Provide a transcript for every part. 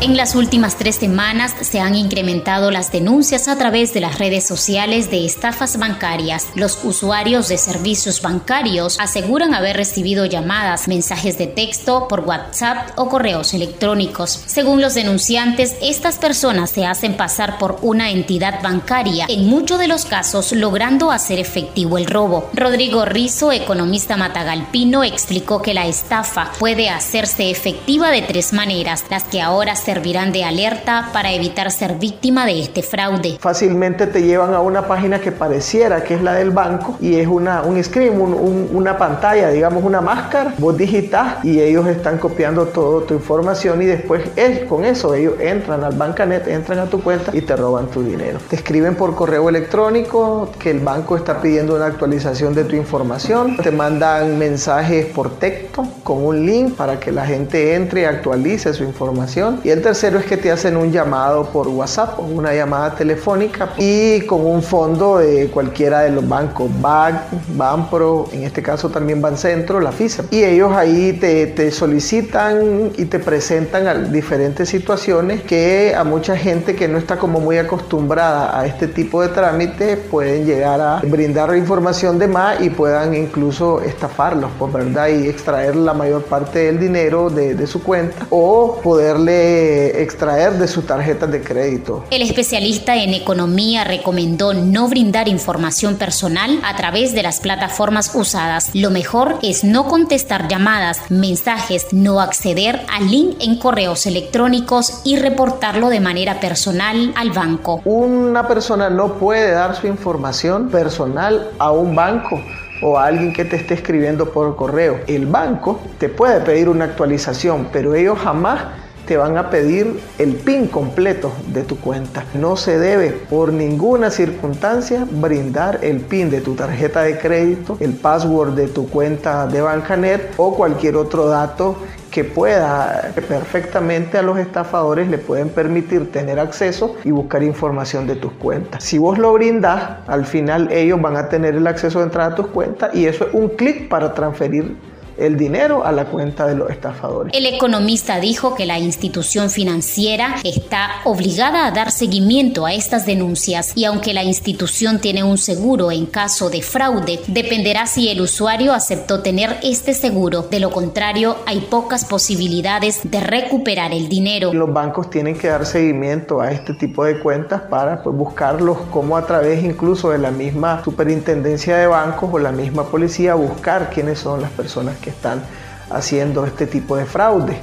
En las últimas tres semanas se han incrementado las denuncias a través de las redes sociales de estafas bancarias. Los usuarios de servicios bancarios aseguran haber recibido llamadas, mensajes de texto por WhatsApp o correos electrónicos. Según los denunciantes, estas personas se hacen pasar por una entidad bancaria, en muchos de los casos logrando hacer efectivo el robo. Rodrigo Rizo, economista matagalpino, explicó que la estafa puede hacerse efectiva de tres maneras, las que ahora se servirán de alerta para evitar ser víctima de este fraude. Fácilmente te llevan a una página que pareciera que es la del banco y es una, un screen, una pantalla, digamos una máscara. Vos digitas y ellos están copiando toda tu información y después es, con eso ellos entran al Bancanet, entran a tu cuenta y te roban tu dinero. Te escriben por correo electrónico que el banco está pidiendo una actualización de tu información. Te mandan mensajes por texto con un link para que la gente entre y actualice su información. Y el tercero es que te hacen un llamado por WhatsApp o una llamada telefónica y con un fondo de cualquiera de los bancos, BAC, Banpro, en este caso también Bancentro, la FISA. Y ellos ahí te, te solicitan y te presentan a diferentes situaciones que a mucha gente que no está como muy acostumbrada a este tipo de trámites pueden llegar a brindar información de más y puedan incluso estafarlos, pues, verdad, y extraer la mayor parte del dinero de, de su cuenta o poderle extraer de sus tarjetas de crédito. El especialista en economía recomendó no brindar información personal a través de las plataformas usadas. Lo mejor es no contestar llamadas, mensajes, no acceder al link en correos electrónicos y reportarlo de manera personal al banco. Una persona no puede dar su información personal a un banco o a alguien que te esté escribiendo por correo. El banco te puede pedir una actualización, pero ellos jamás te van a pedir el PIN completo de tu cuenta. No se debe por ninguna circunstancia brindar el PIN de tu tarjeta de crédito, el password de tu cuenta de Bancanet o cualquier otro dato que pueda perfectamente a los estafadores le pueden permitir tener acceso y buscar información de tus cuentas. Si vos lo brindas, al final ellos van a tener el acceso de entrar a tus cuentas y eso es un clic para transferir el dinero a la cuenta de los estafadores. El economista dijo que la institución financiera está obligada a dar seguimiento a estas denuncias y aunque la institución tiene un seguro en caso de fraude, dependerá si el usuario aceptó tener este seguro. De lo contrario, hay pocas posibilidades de recuperar el dinero. Los bancos tienen que dar seguimiento a este tipo de cuentas para pues, buscarlos como a través incluso de la misma superintendencia de bancos o la misma policía buscar quiénes son las personas que están haciendo este tipo de fraude.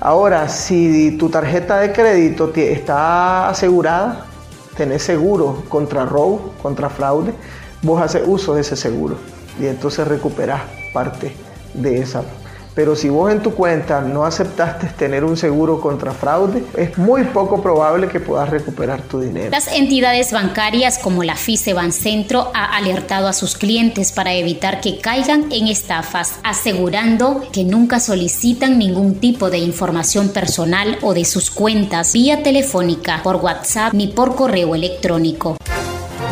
Ahora, si tu tarjeta de crédito está asegurada, tenés seguro contra robo, contra fraude, vos haces uso de ese seguro y entonces recuperás parte de esa pero si vos en tu cuenta no aceptaste tener un seguro contra fraude, es muy poco probable que puedas recuperar tu dinero. Las entidades bancarias como la FICE Bancentro ha alertado a sus clientes para evitar que caigan en estafas, asegurando que nunca solicitan ningún tipo de información personal o de sus cuentas vía telefónica, por WhatsApp ni por correo electrónico.